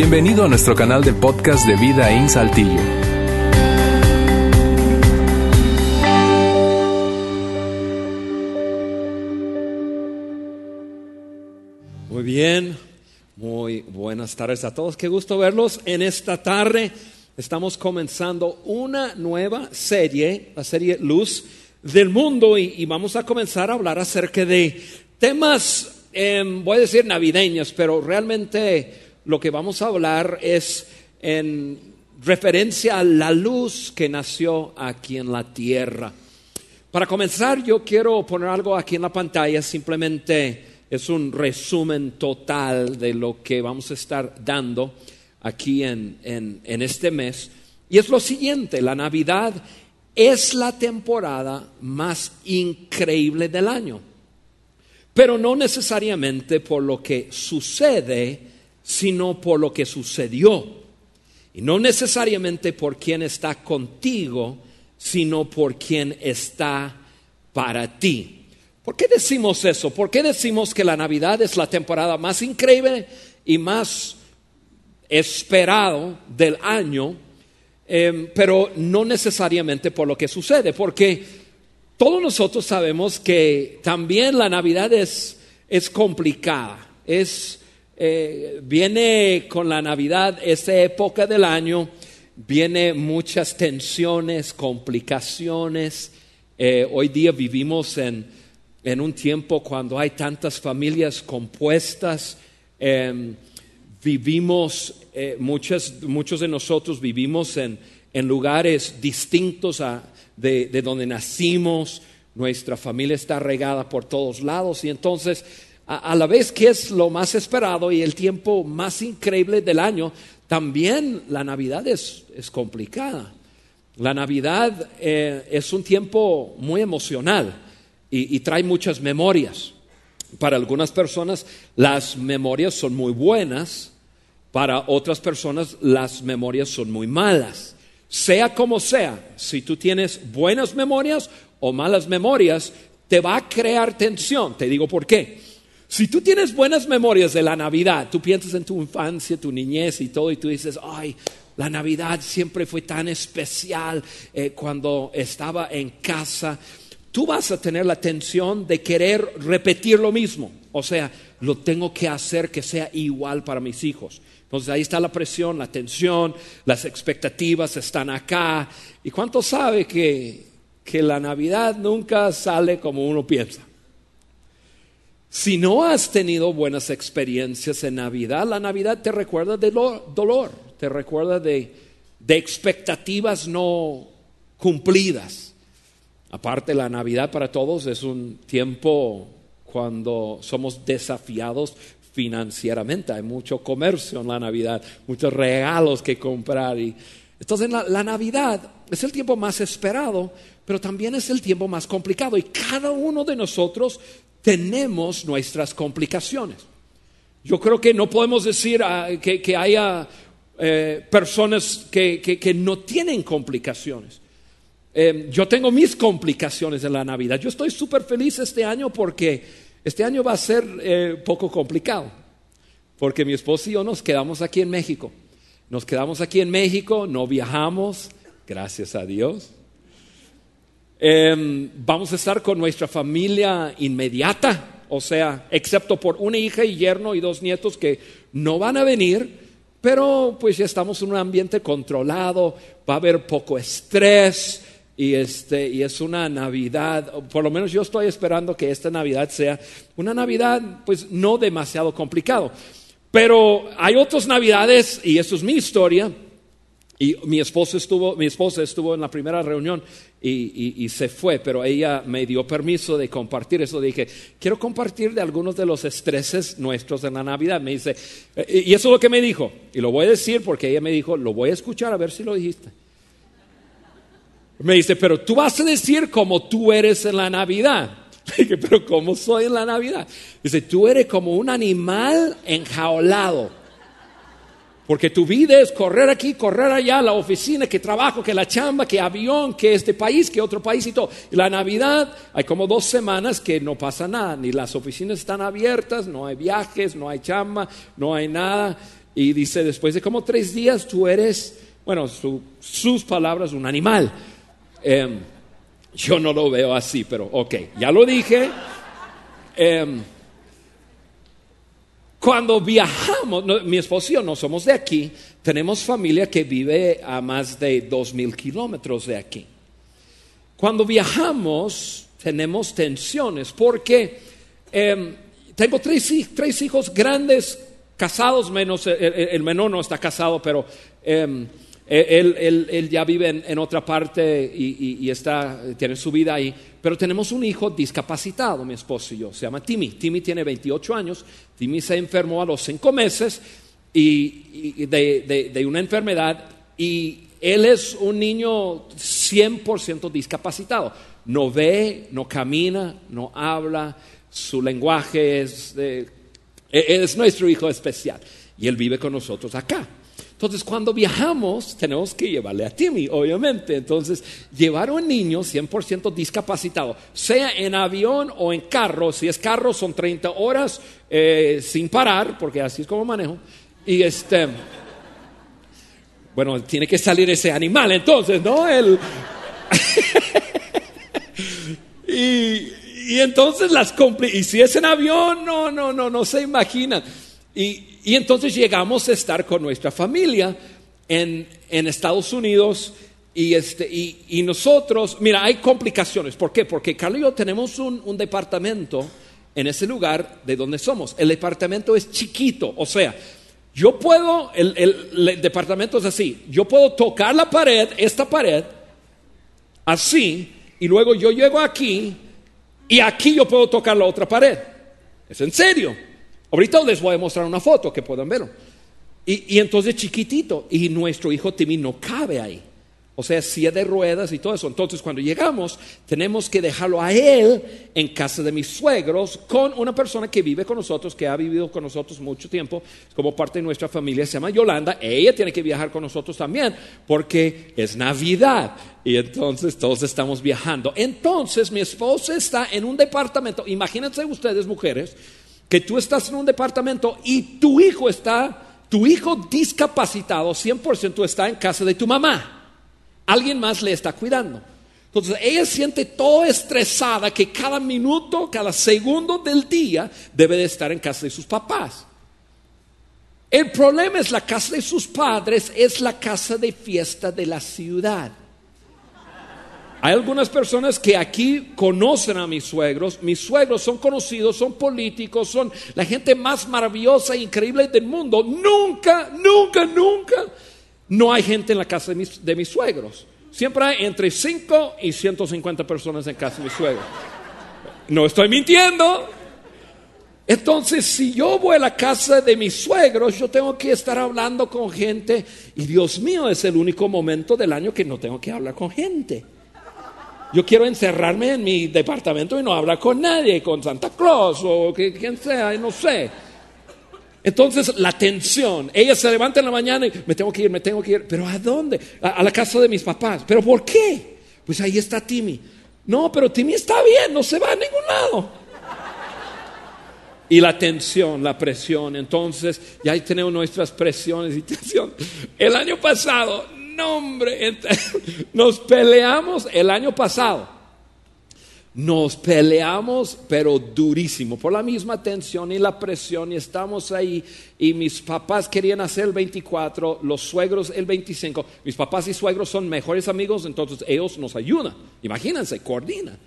Bienvenido a nuestro canal de podcast de Vida en Saltillo. Muy bien, muy buenas tardes a todos. Qué gusto verlos en esta tarde. Estamos comenzando una nueva serie, la serie Luz del Mundo, y, vamos a comenzar a hablar acerca de temas, em, voy a decir navideños, pero realmente lo que vamos a hablar es en referencia a la luz que nació aquí en la tierra. Para comenzar, yo quiero poner algo aquí en la pantalla, simplemente es un resumen total de lo que vamos a estar dando aquí en, en este mes. Y es lo siguiente, la Navidad es la temporada más increíble del año, pero no necesariamente por lo que sucede sino por lo que sucedió. Y no necesariamente por quien está contigo, sino por quien está para ti. ¿Por qué decimos eso? ¿Por qué decimos que la Navidad es la temporada más increíble y más esperado del año? Em, pero no necesariamente por lo que sucede, porque todos nosotros sabemos que también la Navidad es, es complicada, es eh, viene con la Navidad, esa época del año, viene muchas tensiones, complicaciones. Eh, hoy día vivimos en, un tiempo cuando hay tantas familias compuestas. Em, vivimos, eh, muchos de nosotros vivimos en, lugares distintos de, de donde nacimos. Nuestra familia está regada por todos lados y entonces a, la vez que es lo más esperado y el tiempo más increíble del año, también la Navidad es, complicada. La Navidad eh, es un tiempo muy emocional y, trae muchas memorias. Para algunas personas las memorias son muy buenas, para otras personas las memorias son muy malas. Sea como sea, si tú tienes buenas memorias o malas memorias, te va a crear tensión. Te digo por qué. Si tú tienes buenas memorias de la Navidad, tú piensas en tu infancia, tu niñez y todo, y tú dices, ay, la Navidad siempre fue tan especial eh, cuando estaba en casa, tú vas a tener la tensión de querer repetir lo mismo. O sea, lo tengo que hacer que sea igual para mis hijos. Entonces ahí está la presión, la tensión, las expectativas están acá. ¿Y cuánto sabe que, que la Navidad nunca sale como uno piensa? Si no has tenido buenas experiencias en Navidad, la Navidad te recuerda de dolor, te recuerda de, expectativas no cumplidas. Aparte, la Navidad para todos es un tiempo cuando somos desafiados financieramente. Hay mucho comercio en la Navidad, muchos regalos que comprar. Y, entonces, la Navidad es el tiempo más esperado, pero también es el tiempo más complicado. Y cada uno de nosotros tenemos nuestras complicaciones. Yo creo que no podemos decir ah, que, haya eh, personas que, no tienen complicaciones. Em, yo tengo mis complicaciones en la Navidad. Yo estoy súper feliz este año porque este año va a ser eh, poco complicado. Porque mi esposo y yo nos quedamos aquí en México. Nos quedamos aquí en México, no viajamos, gracias a Dios. Em, vamos a estar con nuestra familia inmediata, o sea, excepto por una hija y yerno y dos nietos que no van a venir, pero pues ya estamos en un ambiente controlado, va a haber poco estrés y, este, y es una Navidad, por lo menos yo estoy esperando que esta Navidad sea una Navidad pues no demasiado complicado. Pero hay otras Navidades, y eso es mi historia, y mi esposa estuvo, mi esposa estuvo en la primera reunión y, se fue, pero ella me dio permiso de compartir eso. Dije, quiero compartir de algunos de los estreses nuestros en la Navidad. Me dice, eh, y eso es lo que me dijo, y lo voy a decir porque ella me dijo, lo voy a escuchar a ver si lo dijiste. Me dice, pero tú vas a decir como tú eres en la Navidad. dije, pero ¿cómo soy en la Navidad? Dice, tú eres como un animal enjaulado porque tu vida es correr aquí, correr allá, la oficina, que trabajo, que la chamba, que avión, que este país, que otro país y todo. La Navidad, hay como dos semanas que no pasa nada, ni las oficinas están abiertas, no hay viajes, no hay chamba, no hay nada. Y dice, después de como tres días tú eres, bueno, sus palabras, un animal. Em, yo no lo veo así, pero ok, ya lo dije. Em, cuando viajamos, mi esposo y yo no somos de aquí, tenemos familia que vive a más de dos mil kilómetros de aquí. Cuando viajamos, tenemos tensiones porque em, tengo tres, tres, hijos grandes, casados, menos el, menor no está casado, pero em, él, ya vive en, otra parte y, está, tiene su vida ahí. Pero tenemos un hijo discapacitado, mi esposo y yo. Se llama Timmy. Timmy tiene 28 años. Timmy se enfermó a los 5 meses y, de, de, una enfermedad y él es un niño 100% discapacitado. No ve, no camina, no habla. Su lenguaje es, es nuestro hijo especial. Y él vive con nosotros acá. Entonces, cuando viajamos, tenemos que llevarle a Timmy, obviamente. Entonces, llevar a un niño 100% discapacitado, sea en avión o en carro, si es carro son 30 horas eh, sin parar, porque así es como manejo. Y este, bueno, tiene que salir ese animal entonces, ¿no? El, y, entonces las y si es en avión, no, no, no, no se imaginan. Y, entonces llegamos a estar con nuestra familia en, Estados Unidos y, este, y, nosotros, mira, hay complicaciones. ¿Por qué? Porque Carlos y yo tenemos un, departamento en ese lugar de donde somos. El departamento es chiquito, o sea, yo puedo, el, el, departamento es así, yo puedo tocar la pared, esta pared, así, y luego yo llego aquí y aquí yo puedo tocar la otra pared. Es en serio. Ahorita les voy a mostrar una foto que puedan verlo. Y, entonces chiquitito, y nuestro hijo Timmy no cabe ahí. O sea, silla de ruedas y todo eso. Entonces, cuando llegamos, tenemos que dejarlo a él en casa de mis suegros con una persona que vive con nosotros, que ha vivido con nosotros mucho tiempo, como parte de nuestra familia, se llama Yolanda. Ella tiene que viajar con nosotros también, porque es Navidad. Y entonces todos estamos viajando. Entonces, mi esposa está en un departamento. Imagínense ustedes, mujeres, que tú estás en un departamento y tu hijo está, tu hijo discapacitado 100% está en casa de tu mamá. Alguien más le está cuidando. Entonces ella siente todo estresada que cada minuto, cada segundo del día debe de estar en casa de sus papás. El problema es la casa de sus padres, es la casa de fiesta de la ciudad. Hay algunas personas que aquí conocen a mis suegros. Mis suegros son conocidos, son políticos, son la gente más maravillosa e increíble del mundo. Nunca, nunca, nunca no hay gente en la casa de mis, suegros. Siempre hay entre 5 y 150 personas en casa de mis suegros. No estoy mintiendo. Entonces, si yo voy a la casa de mis suegros, yo tengo que estar hablando con gente. Y Dios mío, es el único momento del año que no tengo que hablar con gente. Yo quiero encerrarme en mi departamento y no hablar con nadie, con Santa Claus o quien sea, no sé. Entonces la tensión, ella se levanta en la mañana y me tengo que ir, me tengo que ir, pero ¿a dónde? A, la casa de mis papás. ¿Pero por qué? Pues ahí está Timmy. No, pero Timmy está bien, no se va a ningún lado. Y la tensión, la presión. Entonces, ya ahí tenemos nuestras presiones y tensión. El año pasado hombre, nos peleamos el año pasado. Nos peleamos, pero durísimo, por la misma tensión y la presión, y estamos ahí, y mis papás querían hacer el 24, los suegros el 25. Mis papás y suegros son mejores amigos, entonces ellos nos ayudan. Imagínense, coordinan.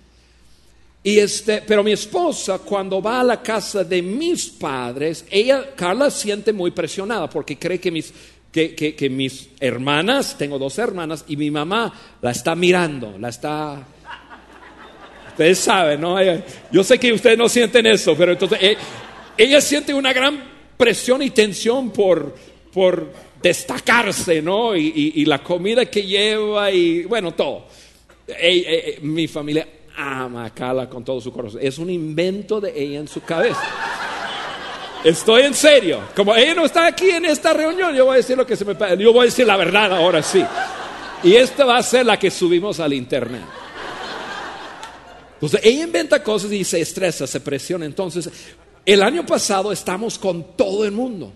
Y este, pero mi esposa, cuando va a la casa de mis padres, ella, Carla, siente muy presionada porque cree que mis que, mis hermanas, tengo dos hermanas, y mi mamá la está mirando, la está... Ustedes saben, ¿no? Yo sé que ustedes no sienten eso, pero entonces eh, ella siente una gran presión y tensión por, por destacarse, ¿no? Y, la comida que lleva y bueno, todo. mi familia ama a Carla con todo su corazón. Es un invento de ella en su cabeza. Estoy en serio. Como ella no está aquí en esta reunión, yo voy a decir lo que se me Yo voy a decir la verdad ahora sí. Y esta va a ser la que subimos al internet. Entonces, ella inventa cosas y se estresa, se presiona. Entonces, el año pasado estamos con todo el mundo.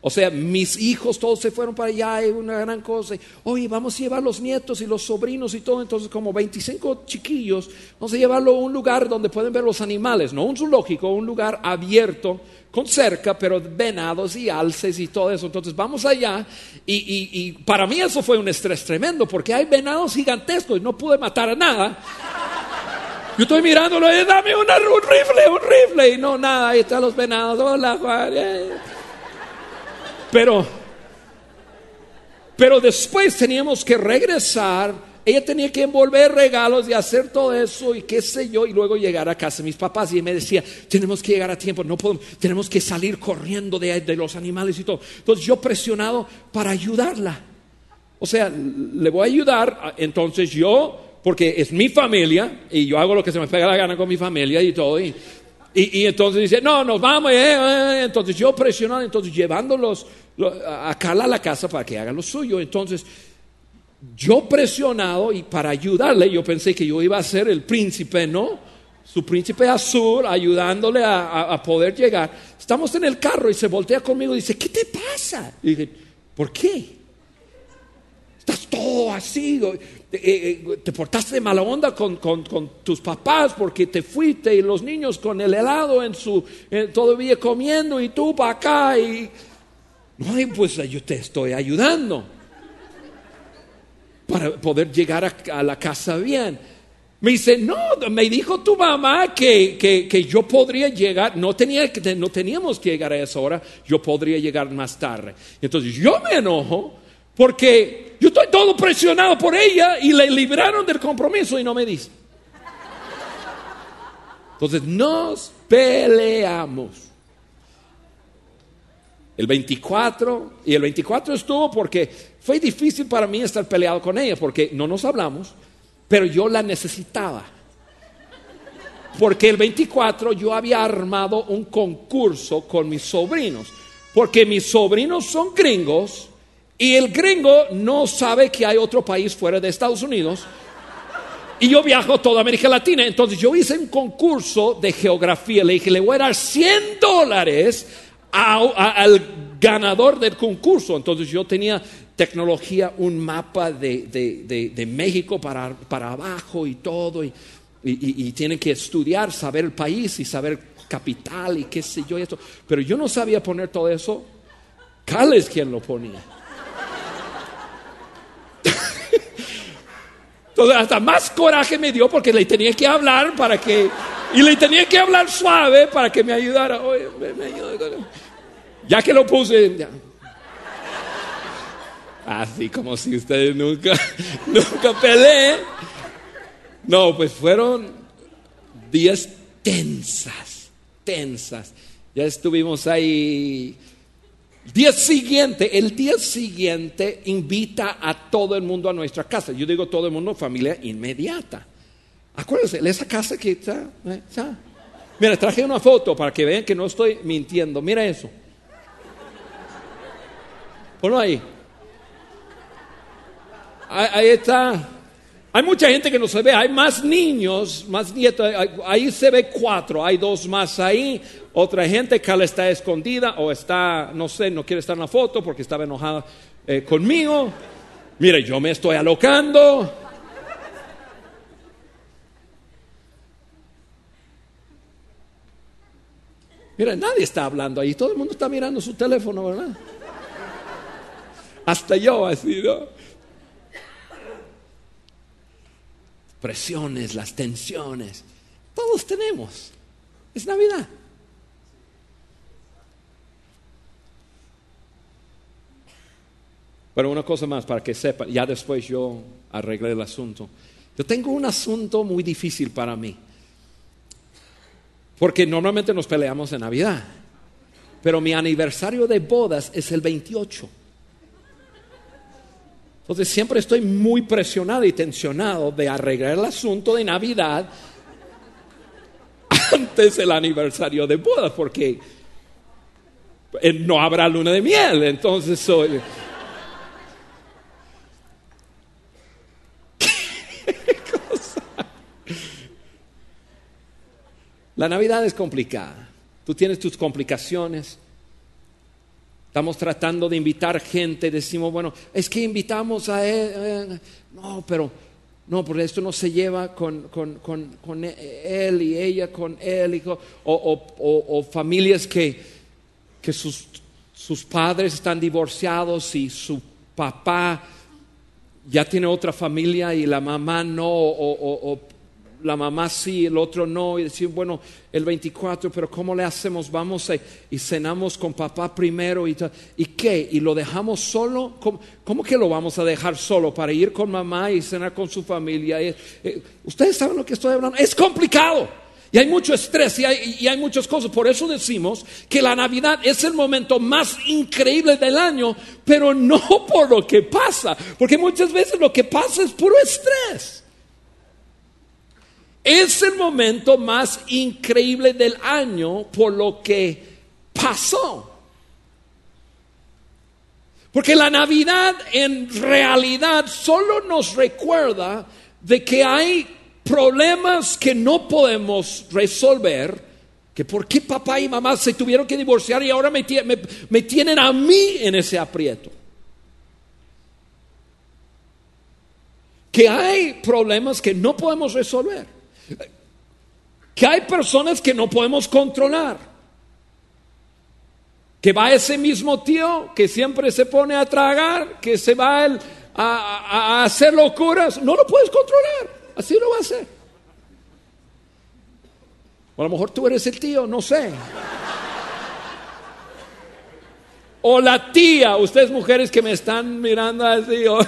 O sea, mis hijos todos se fueron para allá, es una gran cosa. Oye, vamos a llevar los nietos y los sobrinos y todo. Entonces, como 25 chiquillos, vamos a llevarlo a un lugar donde pueden ver los animales, no un zoológico, un lugar abierto, con cerca, pero venados y alces y todo eso. Entonces, vamos allá. Y, y para mí eso fue un estrés tremendo, porque hay venados gigantescos y no pude matar a nada. Yo estoy mirándolo y dame un rifle, un rifle. Y no, nada, ahí están los venados. Hola, Juan. Pero, pero después teníamos que regresar. Ella tenía que envolver regalos y hacer todo eso y qué sé yo, y luego llegar a casa. Mis papás y me decía, tenemos que llegar a tiempo, no podemos, tenemos que salir corriendo de, de los animales y todo. Entonces yo presionado para ayudarla. O sea, le voy a ayudar, entonces yo porque es mi familia y yo hago lo que se me pega la gana con mi familia y todo. Y, y, entonces dice, no, nos vamos. Eh, eh". Entonces yo presionando, entonces llevándolos a Carla a la casa para que haga lo suyo. Entonces yo presionado y para ayudarle, yo pensé que yo iba a ser el príncipe, ¿no? Su príncipe azul, ayudándole a, poder llegar. Estamos en el carro y se voltea conmigo y dice, ¿qué te pasa? Y dije, ¿por qué? Estás todo así. Eh, eh, te portaste de mala onda con, tus papás porque te fuiste y los niños con el helado en su, todavía comiendo y tú para acá y... No, pues yo te estoy ayudando para poder llegar a, la casa bien. Me dice, no, me dijo tu mamá que, que, yo podría llegar, no, tenía, no teníamos que llegar a esa hora, yo podría llegar más tarde. Entonces yo me enojo porque yo estoy todo presionado por ella y le libraron del compromiso y no me dice. Entonces nos peleamos. El 24, y el 24 estuvo porque fue difícil para mí estar peleado con ella, porque no nos hablamos, pero yo la necesitaba. Porque el 24 yo había armado un concurso con mis sobrinos, porque mis sobrinos son gringos y el gringo no sabe que hay otro país fuera de Estados Unidos. Y yo viajo toda América Latina. Entonces yo hice un concurso de geografía. Le dije, le voy a dar 100 dólares al ganador del concurso. Entonces yo tenía tecnología, un mapa de, México para, para, abajo y todo. Y, y, tienen que estudiar, saber el país y saber capital y qué sé yo. Y esto. Pero yo no sabía poner todo eso. Cal es quien lo ponía. Entonces hasta más coraje me dio porque le tenía que hablar para que... Y le tenía que hablar suave para que me ayudara. ya que lo puse... Así como si ustedes nunca, nunca peleen. No, pues fueron días tensas, tensas. Ya estuvimos ahí Día siguiente, el día siguiente invita a todo el mundo a nuestra casa. Yo digo todo el mundo, familia inmediata. Acuérdense, esa casa que está, eh, está. Mira, traje una foto para que vean que no estoy mintiendo. Mira eso. Ponlo ahí. Ahí está. Hay mucha gente que no se ve, hay más niños, más nietos, ahí se ve cuatro, hay dos más ahí, otra gente que está escondida o está, no sé, no quiere estar en la foto porque estaba enojada eh, conmigo. Mire, yo me estoy alocando. Mira, nadie está hablando ahí, todo el mundo está mirando su teléfono, ¿verdad? Hasta yo así, ¿no? Presiones, las tensiones. Todos tenemos. Es Navidad. Pero una cosa más para que sepan, ya después yo arreglé el asunto. Yo tengo un asunto muy difícil para mí. Porque normalmente nos peleamos en Navidad. Pero mi aniversario de bodas es el 28. Entonces siempre estoy muy presionado y tensionado de arreglar el asunto de Navidad antes del aniversario de boda, porque eh, no habrá luna de miel, entonces soy... La Navidad es complicada. Tú tienes tus complicaciones. Estamos tratando de invitar gente, decimos, bueno, es que invitamos a él. eh, no, pero no, porque esto no se lleva con, con, con, con él y ella con él, o, o- o- familias que, que sus, sus padres están divorciados y su papá ya tiene otra familia y la mamá no, la mamá sí, el otro no, y decir, bueno, el 24, pero ¿cómo le hacemos? Vamos a- y cenamos con papá primero y, ¿y qué? ¿Y lo dejamos solo? ¿Cómo, cómo que lo vamos a dejar solo para ir con mamá y cenar con su familia? Eh, eh, Ustedes saben lo que estoy hablando, es complicado. Y hay mucho estrés y hay, y hay muchas cosas. Por eso decimos que la Navidad es el momento más increíble del año, pero no por lo que pasa. Porque muchas veces lo que pasa es puro estrés. Es el momento más increíble del año por lo que pasó. Porque la Navidad en realidad solo nos recuerda de que hay problemas que no podemos resolver, que por qué papá y mamá se tuvieron que divorciar y ahora me, me tienen a mí en ese aprieto. Que hay problemas que no podemos resolver. Que hay personas que no podemos controlar. Que va ese mismo tío que siempre se pone a tragar, que se va a hacer locuras. No lo puedes controlar. Así lo va a hacer. O a lo mejor tú eres el tío, no sé. O la tía, ustedes mujeres que me están mirando así, o-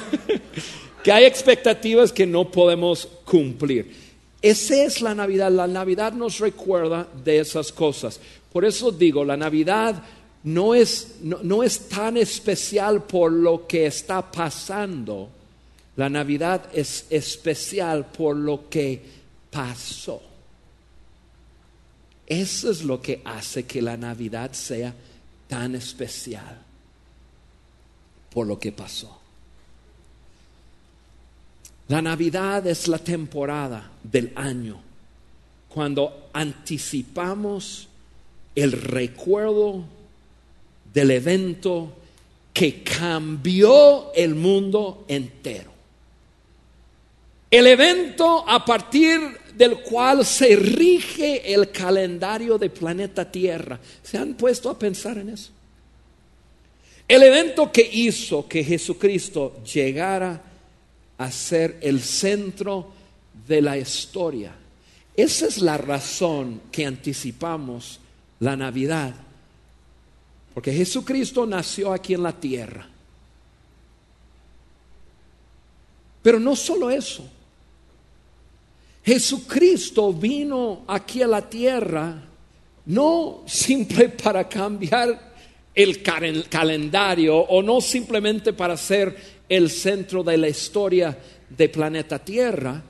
que hay expectativas que no podemos cumplir. Esa es la Navidad. La Navidad nos recuerda de esas cosas. Por eso digo, la Navidad no es, no, no es tan especial por lo que está pasando. La Navidad es especial por lo que pasó. Eso es lo que hace que la Navidad sea tan especial por lo que pasó. La Navidad es la temporada del año cuando anticipamos el recuerdo del evento que cambió el mundo entero. El evento a partir del cual se rige el calendario del planeta Tierra. ¿Se han puesto a pensar en eso? El evento que hizo que Jesucristo llegara a ser el centro de la historia. Esa es la razón que anticipamos la Navidad. Porque Jesucristo nació aquí en la tierra. Pero no solo eso. Jesucristo vino aquí a la tierra no simple para cambiar el cal- calendario o no simplemente para ser el centro de la historia de planeta Tierra.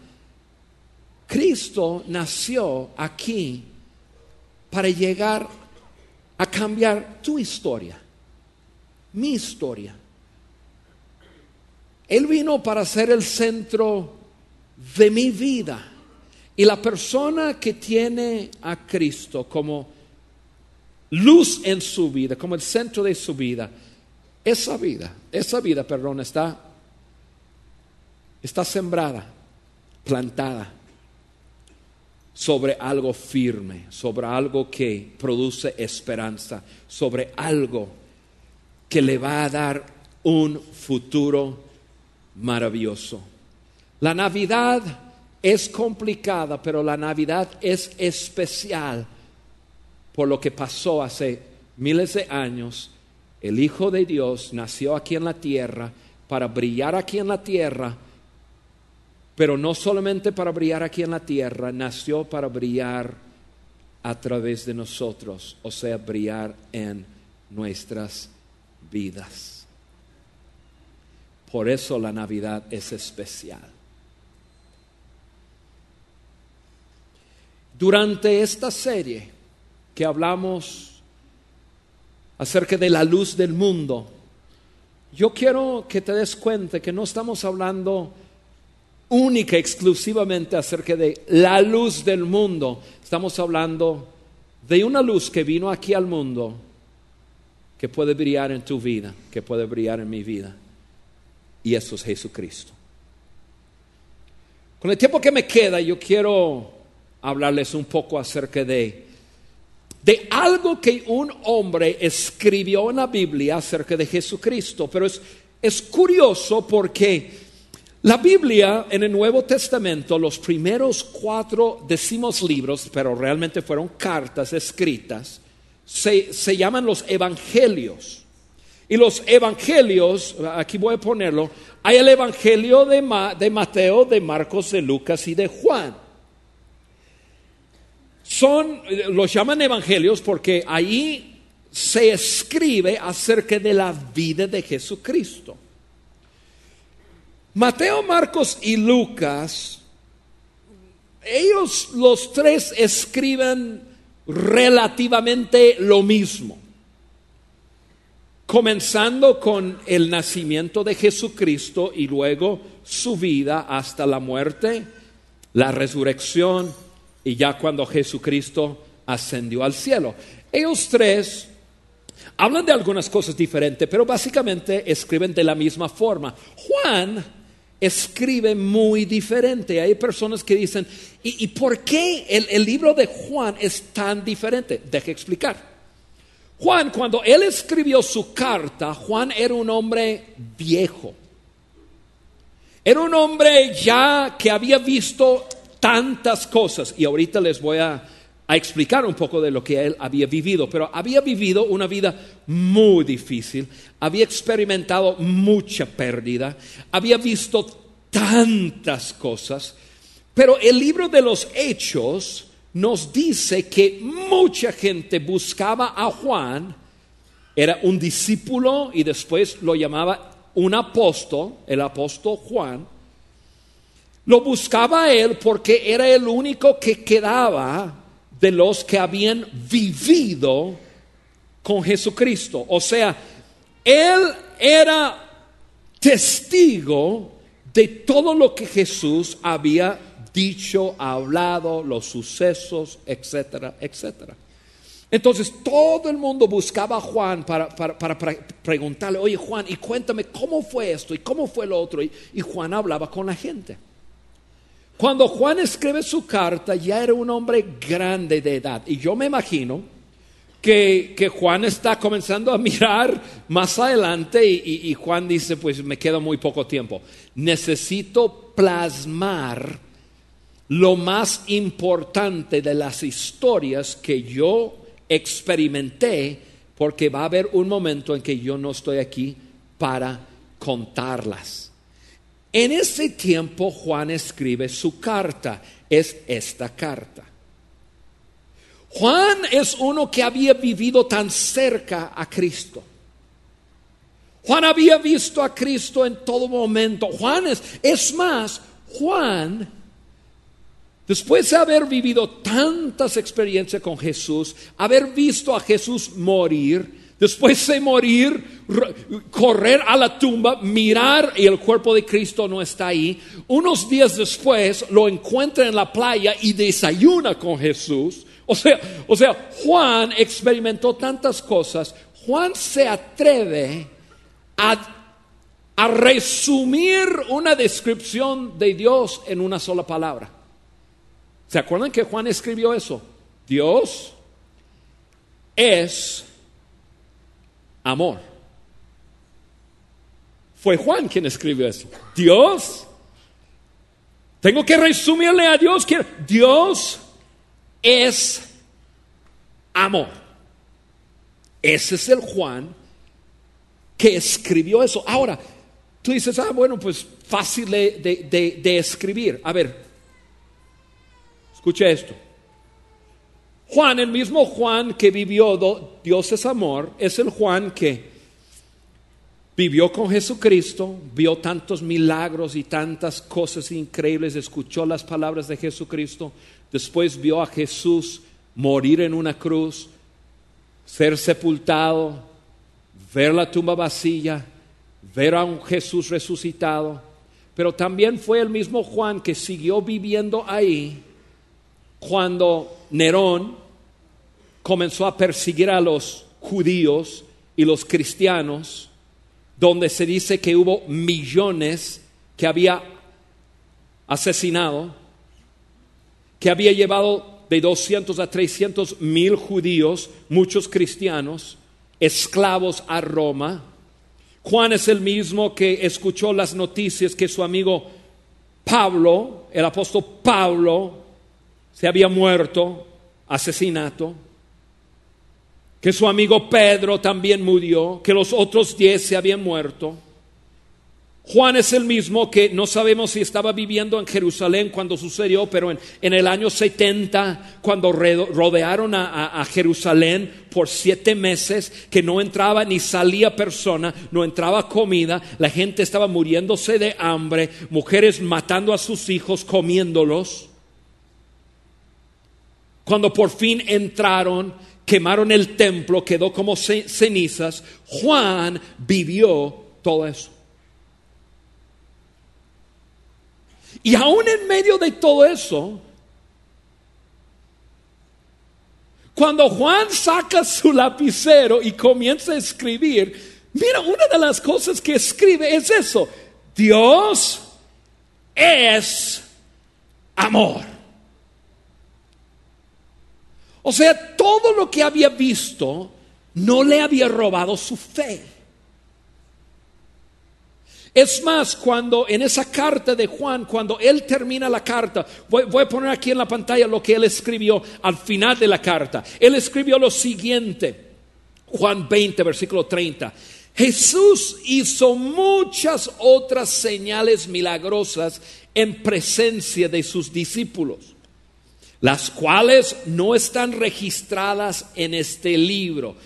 Cristo nació aquí para llegar a cambiar tu historia, mi historia. Él vino para ser el centro de mi vida. Y la persona que tiene a Cristo como luz en su vida, como el centro de su vida, esa vida, esa vida, perdón, está, está sembrada, plantada sobre algo firme, sobre algo que produce esperanza, sobre algo que le va a dar un futuro maravilloso. La Navidad es complicada, pero la Navidad es especial por lo que pasó hace miles de años. El Hijo de Dios nació aquí en la tierra para brillar aquí en la tierra, pero no solamente para brillar aquí en la tierra, nació para brillar a través de nosotros, o sea, brillar en nuestras vidas. Por eso la Navidad es especial. Durante esta serie que hablamos acerca de la luz del mundo, yo quiero que te des cuenta que no estamos hablando única, exclusivamente acerca de la luz del mundo. Estamos hablando de una luz que vino aquí al mundo que puede brillar en tu vida, que puede brillar en mi vida. Y eso es Jesucristo. Con el tiempo que me queda, yo quiero hablarles un poco acerca de, de algo que un hombre escribió en la Biblia acerca de Jesucristo. Pero es, es curioso porque la Biblia en el Nuevo Testamento, los primeros cuatro decimos libros, pero realmente fueron cartas escritas, se, se llaman los evangelios. Y los evangelios, aquí voy a ponerlo, hay el evangelio de, de Mateo, de Marcos, de Lucas y de Juan. Son, los llaman evangelios porque ahí se escribe acerca de la vida de Jesucristo. Mateo, Marcos y Lucas, ellos los tres escriben relativamente lo mismo, comenzando con el nacimiento de Jesucristo y luego su vida hasta la muerte, la resurrección y ya cuando Jesucristo ascendió al cielo. Ellos tres hablan de algunas cosas diferentes, pero básicamente escriben de la misma forma. Juan escribe muy diferente. Hay personas que dicen, ¿y, por qué el, el, libro de Juan es tan diferente? Deje explicar. Juan, cuando él escribió su carta, Juan era un hombre viejo. Era un hombre ya que había visto tantas cosas. Y ahorita les voy a explicar un poco de lo que él había vivido, pero había vivido una vida muy difícil, había experimentado mucha pérdida, había visto tantas cosas, pero el libro de los hechos nos dice que mucha gente buscaba a Juan, era un discípulo y después lo llamaba un apóstol, el apóstol Juan, lo buscaba a él porque era el único que quedaba de los que habían vivido con Jesucristo. O sea, él era testigo de todo lo que Jesús había dicho, hablado, los sucesos, etcétera, etcétera. Entonces todo el mundo buscaba a Juan para, preguntarle, oye Juan, y cuéntame cómo fue esto y cómo fue lo otro. y Juan hablaba con la gente. Cuando Juan escribe su carta ya era un hombre grande de edad y yo me imagino que, Juan está comenzando a mirar más adelante y, y Juan dice, pues me queda muy poco tiempo. Necesito plasmar lo más importante de las historias que yo experimenté porque va a haber un momento en que yo no estoy aquí para contarlas. En ese tiempo Juan escribe su carta, es esta carta. Juan es uno que había vivido tan cerca a Cristo. Juan había visto a Cristo en todo momento. Juan es, es más, Juan, después de haber vivido tantas experiencias con Jesús, haber visto a Jesús morir, Después de morir, correr a la tumba, mirar y el cuerpo de Cristo no está ahí. Unos días después lo encuentra en la playa y desayuna con Jesús. O sea, o sea, Juan experimentó tantas cosas. Juan se atreve a, a resumir una descripción de Dios en una sola palabra. ¿Se acuerdan que Juan escribió eso? Dios es amor. Fue Juan quien escribió eso. Dios, tengo que resumirle a Dios que Dios es amor. Ese es el Juan que escribió eso. Ahora, tú dices, ah, bueno, pues fácil de, de escribir. A ver, escucha esto. Juan, el mismo Juan que vivió Dios es amor, es el Juan que vivió con Jesucristo, vio tantos milagros y tantas cosas increíbles, escuchó las palabras de Jesucristo, después vio a Jesús morir en una cruz, ser sepultado, ver la tumba vacía, ver a un Jesús resucitado, pero también fue el mismo Juan que siguió viviendo ahí cuando Nerón comenzó a perseguir a los judíos y los cristianos, donde se dice que hubo millones que había asesinado, que había llevado de 200 a 300 mil judíos, muchos cristianos, esclavos a Roma. Juan es el mismo que escuchó las noticias que su amigo Pablo, el apóstol Pablo, se había muerto, asesinato, que su amigo Pedro también murió, que los otros diez se habían muerto. Juan es el mismo que no sabemos si estaba viviendo en Jerusalén cuando sucedió, pero en, el año 70, cuando rodearon a, a, Jerusalén por siete meses, que no entraba ni salía persona, no entraba comida, la gente estaba muriéndose de hambre, mujeres matando a sus hijos, comiéndolos. Cuando por fin entraron, quemaron el templo, quedó como cenizas, Juan vivió todo eso. Y aún en medio de todo eso, cuando Juan saca su lapicero y comienza a escribir, mira, una de las cosas que escribe es eso, Dios es amor. O sea, todo lo que había visto no le había robado su fe. Es más, cuando en esa carta de Juan, cuando él termina la carta, voy, a poner aquí en la pantalla lo que él escribió al final de la carta. Él escribió lo siguiente, Juan 20, versículo 30. Jesús hizo muchas otras señales milagrosas en presencia de sus discípulos, las cuales no están registradas en este libro.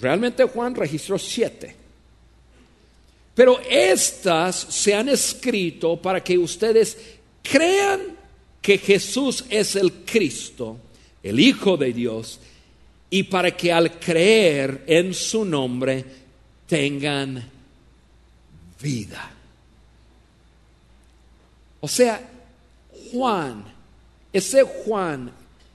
Realmente Juan registró siete. Pero estas se han escrito para que ustedes crean que Jesús es el Cristo, el Hijo de Dios, y para que al creer en su nombre tengan vida. O sea, Juan, ese Juan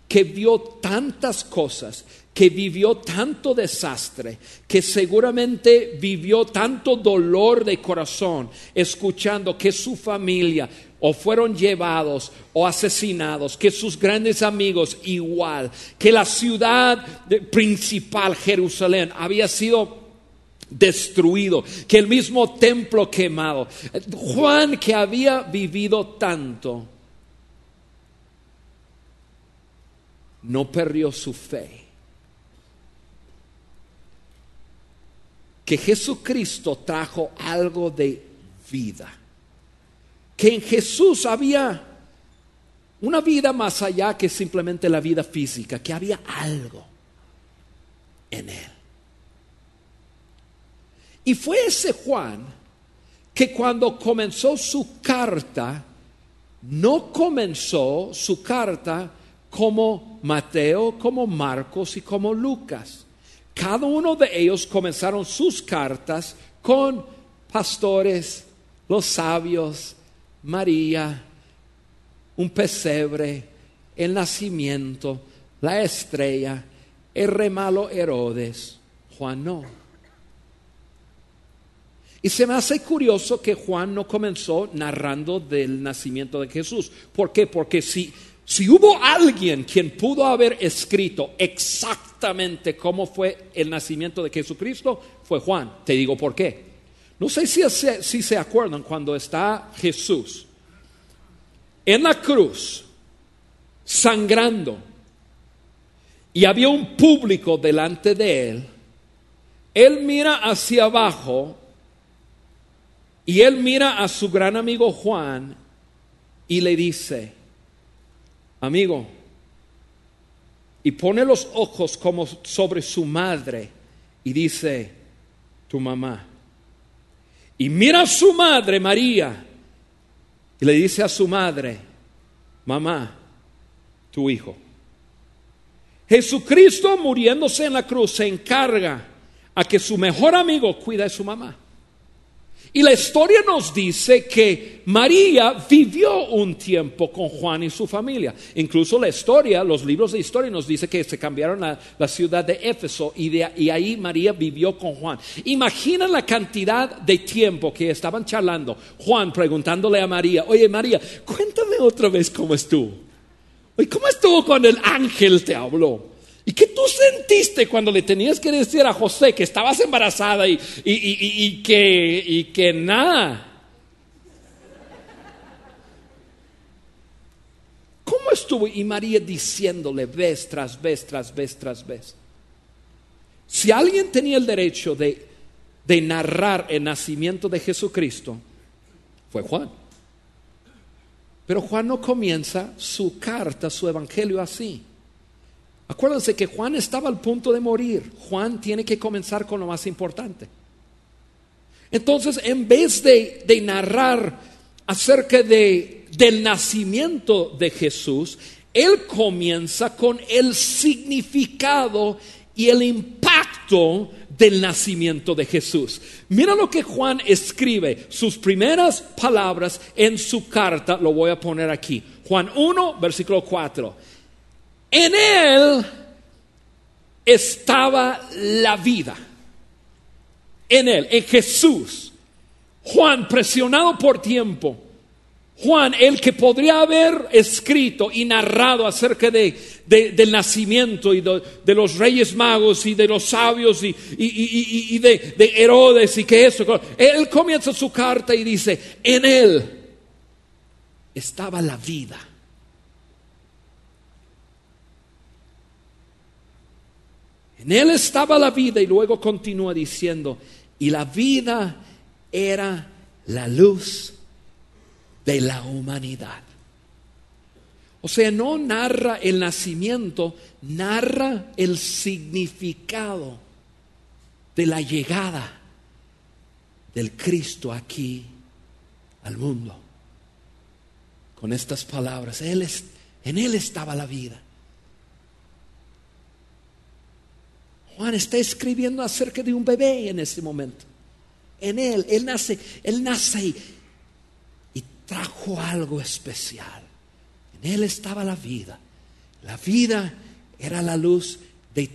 que vio tantas cosas, que vivió tanto desastre, que seguramente vivió tanto dolor de corazón, escuchando que su familia o fueron llevados o asesinados, que sus grandes amigos igual, que la ciudad principal, Jerusalén, había sido destruido, que el mismo templo quemado. Juan que había vivido tanto, no perdió su fe que Jesucristo trajo algo de vida, que en Jesús había una vida más allá que simplemente la vida física, que había algo en él. Y fue ese Juan que cuando comenzó su carta, no comenzó su carta como Mateo, como Marcos y como Lucas cada uno de ellos comenzaron sus cartas con pastores, los sabios, María, un pesebre, el nacimiento, la estrella, el remalo Herodes, Juan no. Y se me hace curioso que Juan no comenzó narrando del nacimiento de Jesús. ¿Por qué? Porque si si hubo alguien quien pudo haber escrito exactamente cómo fue el nacimiento de Jesucristo, fue Juan. Te digo por qué. No sé si, si se acuerdan cuando está Jesús en la cruz, sangrando, y había un público delante de él, él mira hacia abajo y él mira a su gran amigo Juan y le dice, amigo, y pone los ojos como sobre su madre y dice, tu mamá. Y mira a su madre, María, y le dice a su madre, mamá, tu hijo. Jesucristo muriéndose en la cruz se encarga a que su mejor amigo cuida de su mamá. Y la historia nos dice que María vivió un tiempo con Juan y su familia. Incluso la historia, los libros de historia nos dice que se cambiaron a la ciudad de Éfeso y, de, ahí María vivió con Juan. Imagina la cantidad de tiempo que estaban charlando. Juan preguntándole a María, oye María, cuéntame otra vez cómo estuvo. ¿cómo estuvo cuando el ángel te habló? ¿Y qué tú sentiste cuando le tenías que decir a José que estabas embarazada y, y, que, y que nada? ¿Cómo estuvo? Y María diciéndole vez tras vez, tras vez, tras vez. Si alguien tenía el derecho de, de narrar el nacimiento de Jesucristo, fue Juan. Pero Juan no comienza su carta, su evangelio así. Acuérdense que Juan estaba al punto de morir. Juan tiene que comenzar con lo más importante. Entonces, en vez de, narrar acerca de, del nacimiento de Jesús, él comienza con el significado y el impacto del nacimiento de Jesús. Mira lo que Juan escribe, sus primeras palabras en su carta, lo voy a poner aquí. Juan 1, versículo 4. En él estaba la vida. En él, en Jesús. Juan, presionado por tiempo. Juan, el que podría haber escrito y narrado acerca de, del nacimiento y de, los reyes magos y de los sabios y, y de, de, Herodes y que eso. Él comienza su carta y dice, en él estaba la vida En él estaba la vida y luego continúa diciendo, y la vida era la luz de la humanidad. O sea, no narra el nacimiento, narra el significado de la llegada del Cristo aquí al mundo. Con estas palabras, él en Él estaba la vida. Juan está escribiendo acerca de un bebé en ese momento. En él, él nace, él nace y, trajo algo especial. En él estaba la vida. La vida era la luz de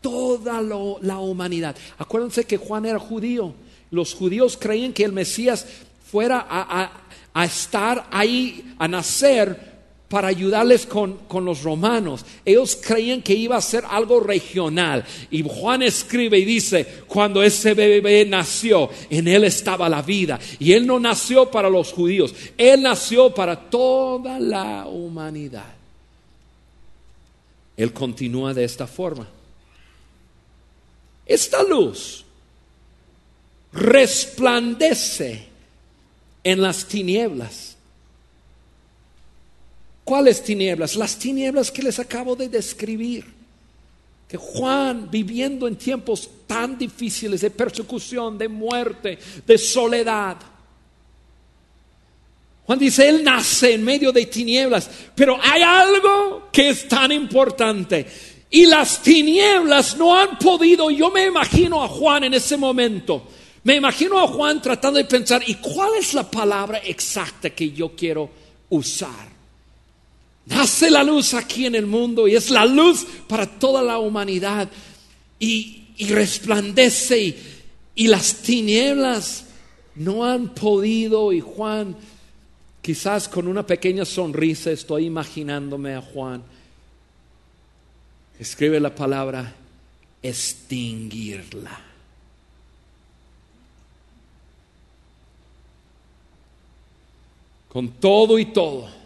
toda la humanidad. Acuérdense que Juan era judío. Los judíos creían que el Mesías fuera a estar ahí, a nacer para ayudarles con, los romanos. Ellos creían que iba a ser algo regional. Y Juan escribe y dice, cuando ese bebé nació, en él estaba la vida. Y él no nació para los judíos, él nació para toda la humanidad. Él continúa de esta forma. Esta luz resplandece en las tinieblas ¿Cuáles tinieblas? Las tinieblas que les acabo de describir. Que Juan, viviendo en tiempos tan difíciles de persecución, de muerte, de soledad, Juan dice, Él nace en medio de tinieblas, pero hay algo que es tan importante. Y las tinieblas no han podido, yo me imagino a Juan en ese momento, me imagino a Juan tratando de pensar, ¿y cuál es la palabra exacta que yo quiero usar? Nace la luz aquí en el mundo y es la luz para toda la humanidad. Y, resplandece y, las tinieblas no han podido. Y Juan, quizás con una pequeña sonrisa estoy imaginándome a Juan, escribe la palabra extinguirla. Con todo y todo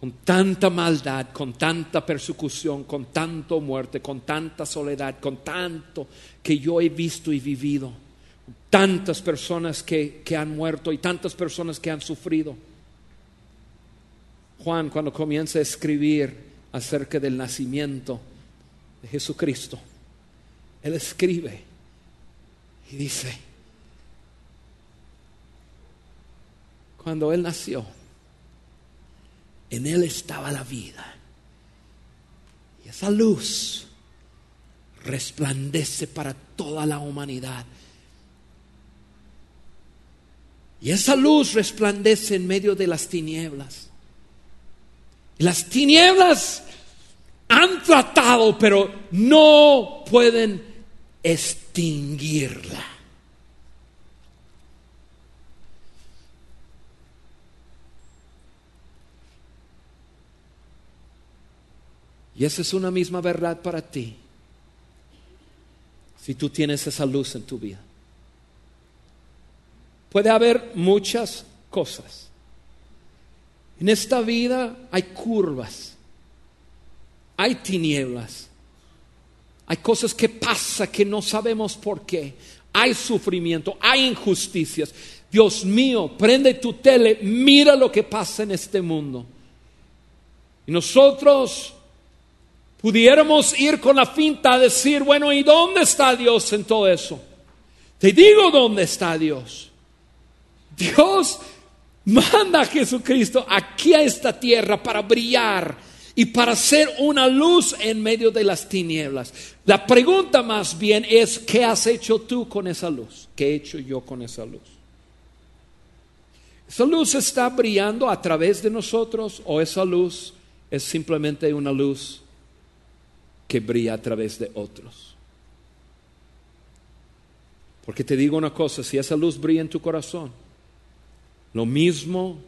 con tanta maldad, con tanta persecución, con tanta muerte, con tanta soledad, con tanto que yo he visto y vivido, tantas personas que, que han muerto y tantas personas que han sufrido. Juan cuando comienza a escribir acerca del nacimiento de Jesucristo, él escribe y dice, cuando él nació, en Él estaba la vida. Y esa luz resplandece para toda la humanidad. Y esa luz resplandece en medio de las tinieblas. Y las tinieblas han tratado, pero no pueden extinguirla. Y esa es una misma verdad para ti. Si tú tienes esa luz en tu vida. Puede haber muchas cosas. En esta vida hay curvas, hay tinieblas, hay cosas que pasan que no sabemos por qué, hay sufrimiento, hay injusticias. Dios mío, prende tu tele, mira lo que pasa en este mundo. Y nosotros pudiéramos ir con la finta a decir, bueno, ¿y dónde está Dios en todo eso? Te digo dónde está Dios. Dios manda a Jesucristo aquí a esta tierra para brillar y para ser una luz en medio de las tinieblas. La pregunta más bien es, ¿qué has hecho tú con esa luz? ¿Qué he hecho yo con esa luz? ¿Esa luz está brillando a través de nosotros o esa luz es simplemente una luz que brilla a través de otros? Porque te digo una cosa, si esa luz brilla en tu corazón, lo mismo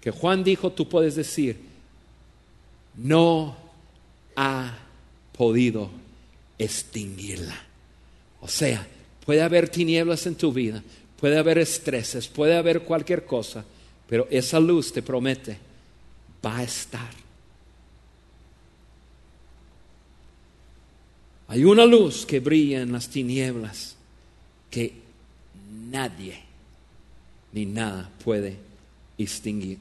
que Juan dijo, tú puedes decir, no ha podido extinguirla. O sea, puede haber tinieblas en tu vida, puede haber estreses, puede haber cualquier cosa, pero esa luz te promete, va a estar. Hay una luz que brilla en las tinieblas que nadie ni nada puede extinguir.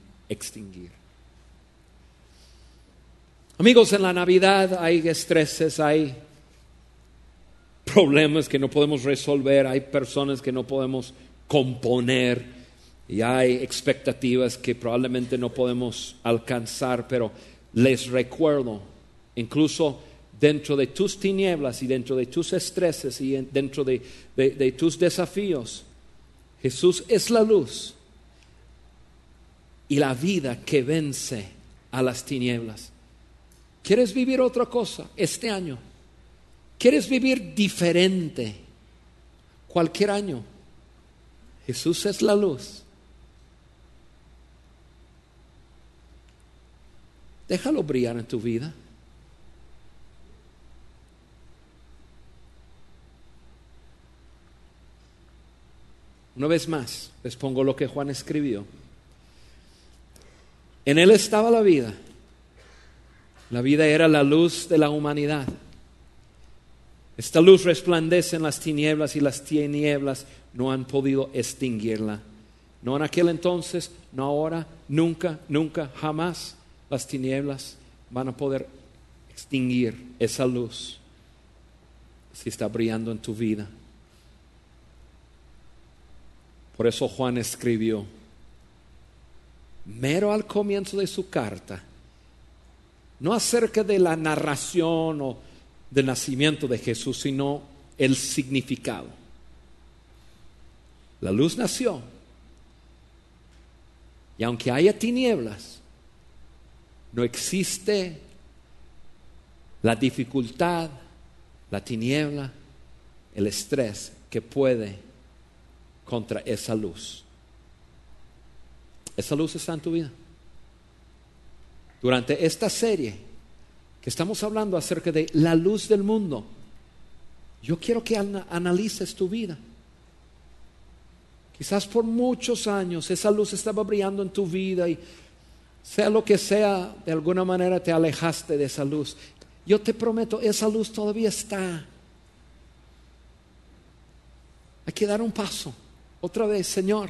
Amigos, en la Navidad hay estreses, hay problemas que no podemos resolver, hay personas que no podemos componer y hay expectativas que probablemente no podemos alcanzar, pero les recuerdo, incluso dentro de tus tinieblas y dentro de tus estreses y dentro de, tus desafíos, Jesús es la luz y la vida que vence a las tinieblas. ¿Quieres vivir otra cosa este año? ¿Quieres vivir diferente cualquier año? Jesús es la luz. Déjalo brillar en tu vida. Una vez más, les pongo lo que Juan escribió. En él estaba la vida. La vida era la luz de la humanidad. Esta luz resplandece en las tinieblas y las tinieblas no han podido extinguirla. No en aquel entonces, no ahora, nunca, nunca, jamás las tinieblas van a poder extinguir esa luz si está brillando en tu vida. Por eso Juan escribió, mero al comienzo de su carta, no acerca de la narración o del nacimiento de Jesús, sino el significado. La luz nació. Y aunque haya tinieblas, no existe la dificultad, la tiniebla, el estrés que puede contra esa luz. Esa luz está en tu vida. Durante esta serie que estamos hablando acerca de la luz del mundo, yo quiero que analices tu vida. Quizás por muchos años esa luz estaba brillando en tu vida y sea lo que sea, de alguna manera te alejaste de esa luz. Yo te prometo, esa luz todavía está. Hay que dar un paso. Otra vez, Señor,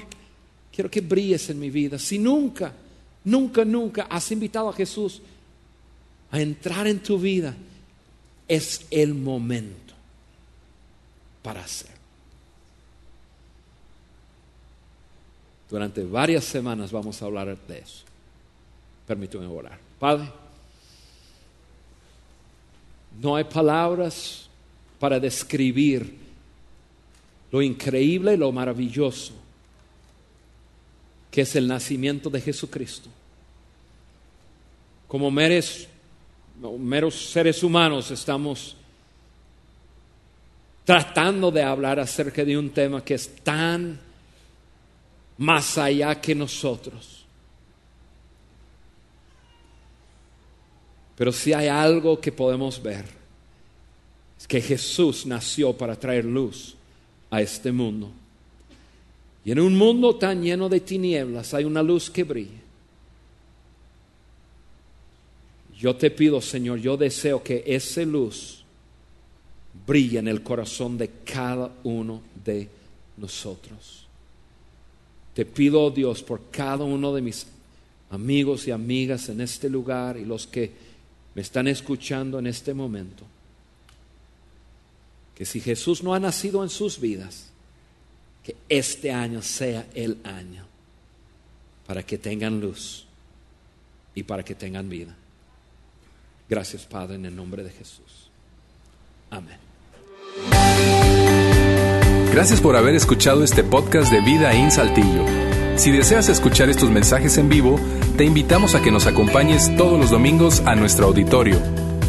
quiero que brilles en mi vida. Si nunca, nunca, nunca has invitado a Jesús a entrar en tu vida, es el momento para hacerlo. Durante varias semanas vamos a hablar de eso. Permítame orar. Padre, no hay palabras para describir lo increíble y lo maravilloso que es el nacimiento de Jesucristo. Como meros, meros seres humanos estamos tratando de hablar acerca de un tema que es tan más allá que nosotros. Pero si hay algo que podemos ver, es que Jesús nació para traer luz a este mundo. Y en un mundo tan lleno de tinieblas hay una luz que brilla. Yo te pido, Señor, yo deseo que esa luz brille en el corazón de cada uno de nosotros. Te pido, oh Dios, por cada uno de mis amigos y amigas en este lugar y los que me están escuchando en este momento, que si Jesús no ha nacido en sus vidas, que este año sea el año para que tengan luz y para que tengan vida. Gracias, Padre, en el nombre de Jesús. Amén. Gracias por haber escuchado este podcast de Vida en Saltillo. Si deseas escuchar estos mensajes en vivo, te invitamos a que nos acompañes todos los domingos a nuestro auditorio.